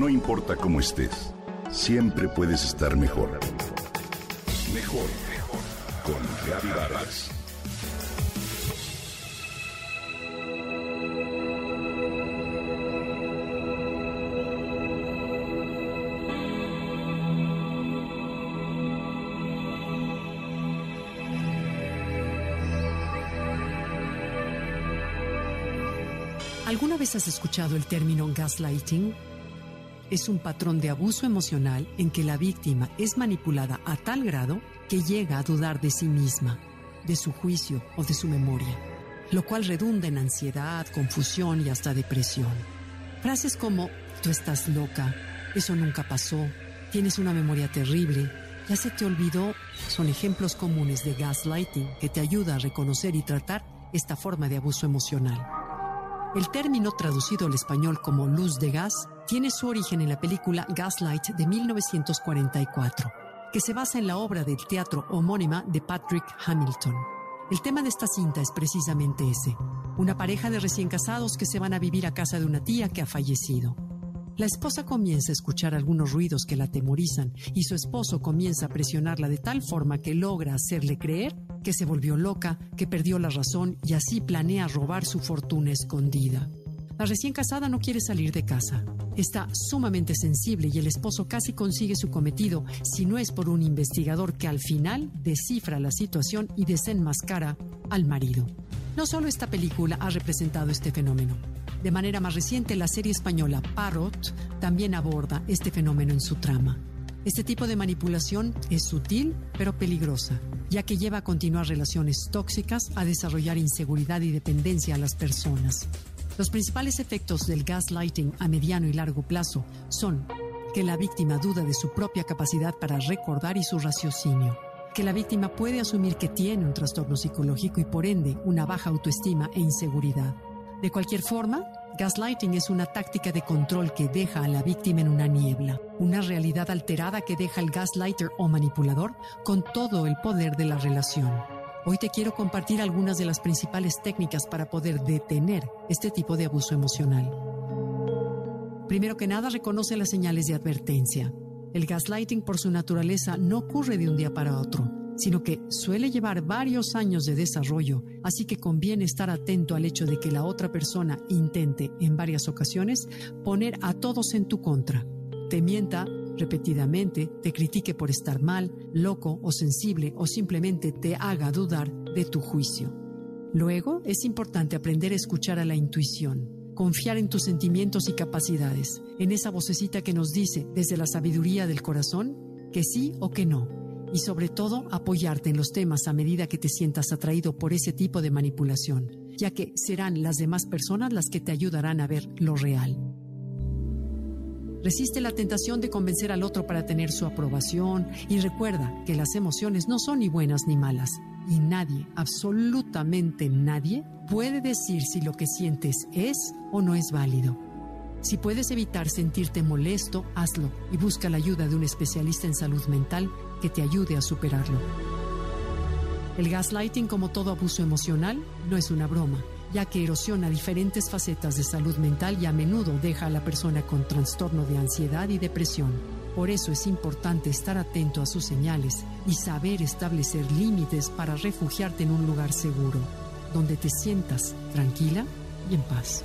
No importa cómo estés, siempre puedes estar mejor. Mejor, mejor. Con Vargas. ¿Alguna vez has escuchado el término gaslighting? Es un patrón de abuso emocional en que la víctima es manipulada a tal grado que llega a dudar de sí misma, de su juicio o de su memoria, lo cual redunda en ansiedad, confusión y hasta depresión. Frases como, tú estás loca, eso nunca pasó, tienes una memoria terrible, ya se te olvidó, son ejemplos comunes de gaslighting que te ayuda a reconocer y tratar esta forma de abuso emocional. El término traducido al español como luz de gas tiene su origen en la película Gaslight de 1944, que se basa en la obra del teatro homónima de Patrick Hamilton. El tema de esta cinta es precisamente ese, una pareja de recién casados que se van a vivir a casa de una tía que ha fallecido. La esposa comienza a escuchar algunos ruidos que la atemorizan y su esposo comienza a presionarla de tal forma que logra hacerle creer que se volvió loca, que perdió la razón y así planea robar su fortuna escondida. La recién casada no quiere salir de casa. Está sumamente sensible y el esposo casi consigue su cometido si no es por un investigador que al final descifra la situación y desenmascara al marido. No solo esta película ha representado este fenómeno. De manera más reciente, la serie española Parrot también aborda este fenómeno en su trama. Este tipo de manipulación es sutil pero peligrosa, ya que lleva a continuar relaciones tóxicas, a desarrollar inseguridad y dependencia a las personas. Los principales efectos del gaslighting a mediano y largo plazo son que la víctima duda de su propia capacidad para recordar y su raciocinio, que la víctima puede asumir que tiene un trastorno psicológico y por ende una baja autoestima e inseguridad. De cualquier forma, Gaslighting es una táctica de control que deja a la víctima en una niebla, una realidad alterada que deja al gaslighter o manipulador con todo el poder de la relación. Hoy te quiero compartir algunas de las principales técnicas para poder detener este tipo de abuso emocional. Primero que nada, reconoce las señales de advertencia. El gaslighting por su naturaleza no ocurre de un día para otro sino que suele llevar varios años de desarrollo, así que conviene estar atento al hecho de que la otra persona intente en varias ocasiones poner a todos en tu contra, te mienta repetidamente, te critique por estar mal, loco o sensible o simplemente te haga dudar de tu juicio. Luego, es importante aprender a escuchar a la intuición, confiar en tus sentimientos y capacidades, en esa vocecita que nos dice desde la sabiduría del corazón que sí o que no y sobre todo apoyarte en los temas a medida que te sientas atraído por ese tipo de manipulación, ya que serán las demás personas las que te ayudarán a ver lo real. Resiste la tentación de convencer al otro para tener su aprobación y recuerda que las emociones no son ni buenas ni malas y nadie, absolutamente nadie, puede decir si lo que sientes es o no es válido. Si puedes evitar sentirte molesto, hazlo y busca la ayuda de un especialista en salud mental que te ayude a superarlo. El gaslighting, como todo abuso emocional, no es una broma, ya que erosiona diferentes facetas de salud mental y a menudo deja a la persona con trastorno de ansiedad y depresión. Por eso es importante estar atento a sus señales y saber establecer límites para refugiarte en un lugar seguro, donde te sientas tranquila y en paz.